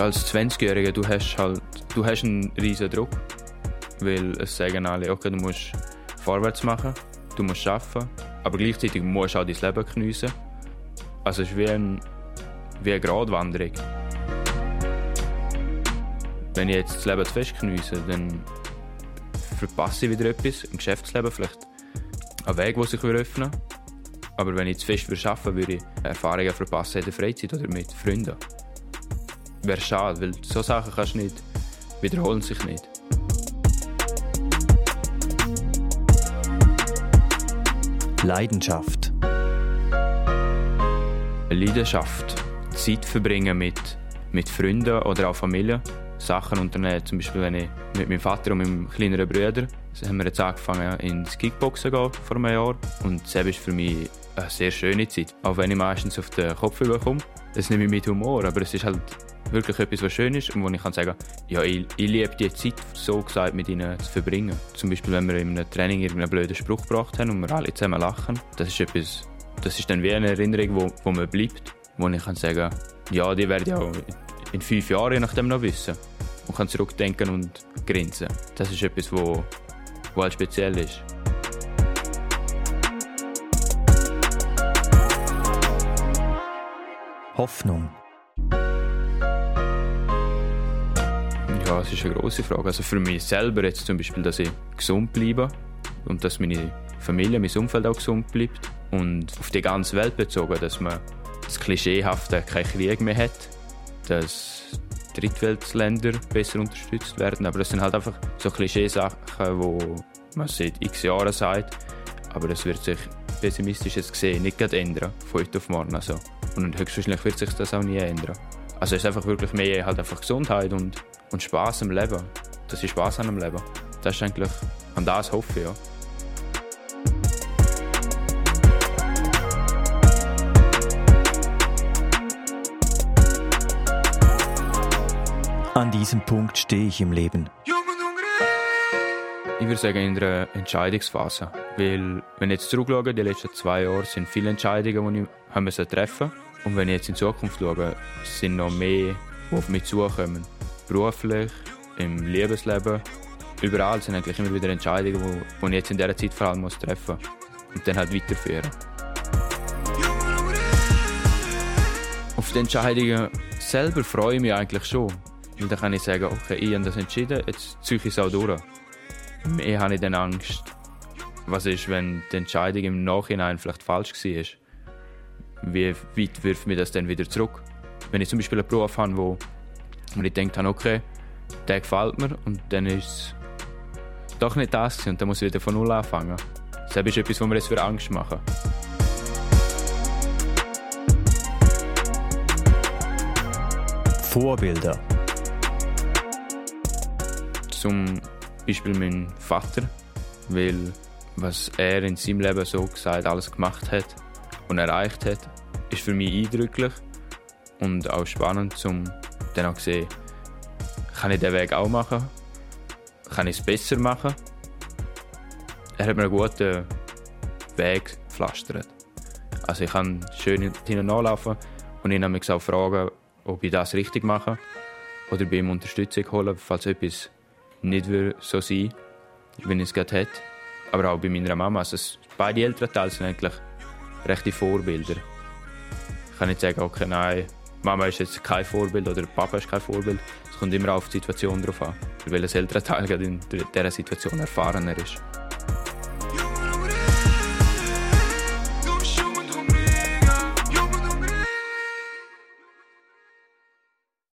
Ja, als 20-Jähriger, du hast halt, du hast einen riesen Druck, weil es sagen alle, okay, du musst vorwärts machen, du musst arbeiten, aber gleichzeitig musst du auch dein Leben geniessen. Also es ist wie, ein, wie eine Gratwanderung. Wenn ich jetzt das Leben zu fest geniesse, dann verpasse ich wieder etwas im Geschäftsleben, vielleicht einen Weg, der sich öffnen Aber wenn ich zu fest arbeiten würde, würde ich Erfahrungen verpassen in der Freizeit oder mit Freunden. Wäre schade, weil so Sachen kannst du nicht, wiederholen sich nicht. Leidenschaft. Leidenschaft. Zeit verbringen mit, mit Freunden oder auch Familie. Sachen unternehmen. Zum Beispiel, wenn ich mit meinem Vater und meinem kleineren Bruder haben wir jetzt angefangen ins Kickboxen gehen vor einem Jahr. Und das ist für mich eine sehr schöne Zeit. Auch wenn ich meistens auf den Kopf bekomme. Das nehme ich mit Humor, aber es ist halt wirklich etwas, was schön ist und wo ich kann sagen ja, ich, ich liebe die Zeit, so gesagt, mit ihnen zu verbringen. Zum Beispiel, wenn wir in einem Training irgendeinen blöden Spruch gebracht haben und wir alle zusammen lachen. Das ist etwas, das ist dann wie eine Erinnerung, wo, wo man bleibt, wo ich kann sagen ja, die werde ich auch in fünf Jahren je nachdem noch wissen und kann zurückdenken und grinsen. Das ist etwas, wo, wo halt speziell ist. Hoffnung. Ja, es ist eine große Frage. Also für mich selber jetzt zum Beispiel, dass ich gesund bleibe und dass meine Familie, mein Umfeld auch gesund bleibt und auf die ganze Welt bezogen, dass man das Klischeehafte keinen Krieg mehr hat, dass Drittweltländer besser unterstützt werden. Aber das sind halt einfach so Klischeesachen, wo man seit x Jahren sagt. Aber das wird sich pessimistisch jetzt gesehen nicht ändern, von heute auf morgen. Also. Und höchstwahrscheinlich wird sich das auch nie ändern. Also es ist einfach wirklich mehr halt einfach Gesundheit und, und Spaß am Leben. Das ist Spaß an dem Leben. Das ist eigentlich, an das hoffe ich, ja. An diesem Punkt stehe ich im Leben. Ich würde sagen, in einer Entscheidungsphase. Weil, wenn ich jetzt zurückschaue, die letzten zwei Jahre sind viele Entscheidungen, die ich haben treffen Und wenn ich jetzt in Zukunft schaue, sind noch mehr, die auf mich zukommen. Beruflich, im Liebesleben. Überall sind eigentlich immer wieder Entscheidungen, die ich jetzt in dieser Zeit vor allem treffen muss. Und dann halt weiterführen. Auf die Entscheidungen selber freue ich mich eigentlich schon. Weil dann kann ich sagen, okay, ich habe das entschieden, jetzt ziehe ich es auch durch. Mehr habe ich dann Angst, was ist, wenn die Entscheidung im Nachhinein vielleicht falsch war. Wie weit wirft mir das dann wieder zurück? Wenn ich zum Beispiel einen Beruf habe, wo, wo ich denke, okay, der gefällt mir und dann ist es doch nicht das und dann muss ich wieder von Null anfangen. Das ist etwas, was mir jetzt für Angst machen. Vorbilder zum Beispiel mein Vater, weil was er in seinem Leben so gesagt alles gemacht hat und erreicht hat, ist für mich eindrücklich und auch spannend, um dann auch zu sehen, kann ich den Weg auch machen, kann ich es besser machen. Er hat mir einen guten Weg gepflastert. Also ich kann schön hinten nachlaufen und ihn auch fragen, ob ich das richtig mache oder bei ihm Unterstützung holen, falls etwas nicht so sein wenn ich es gerade hätte. Aber auch bei meiner Mama. Also beide Elternteile sind eigentlich rechte Vorbilder. Ich kann nicht sagen, okay, nein, Mama ist jetzt kein Vorbild oder Papa ist kein Vorbild. Es kommt immer auf die Situation drauf an, weil welches Elternteil gerade in dieser Situation erfahrener ist.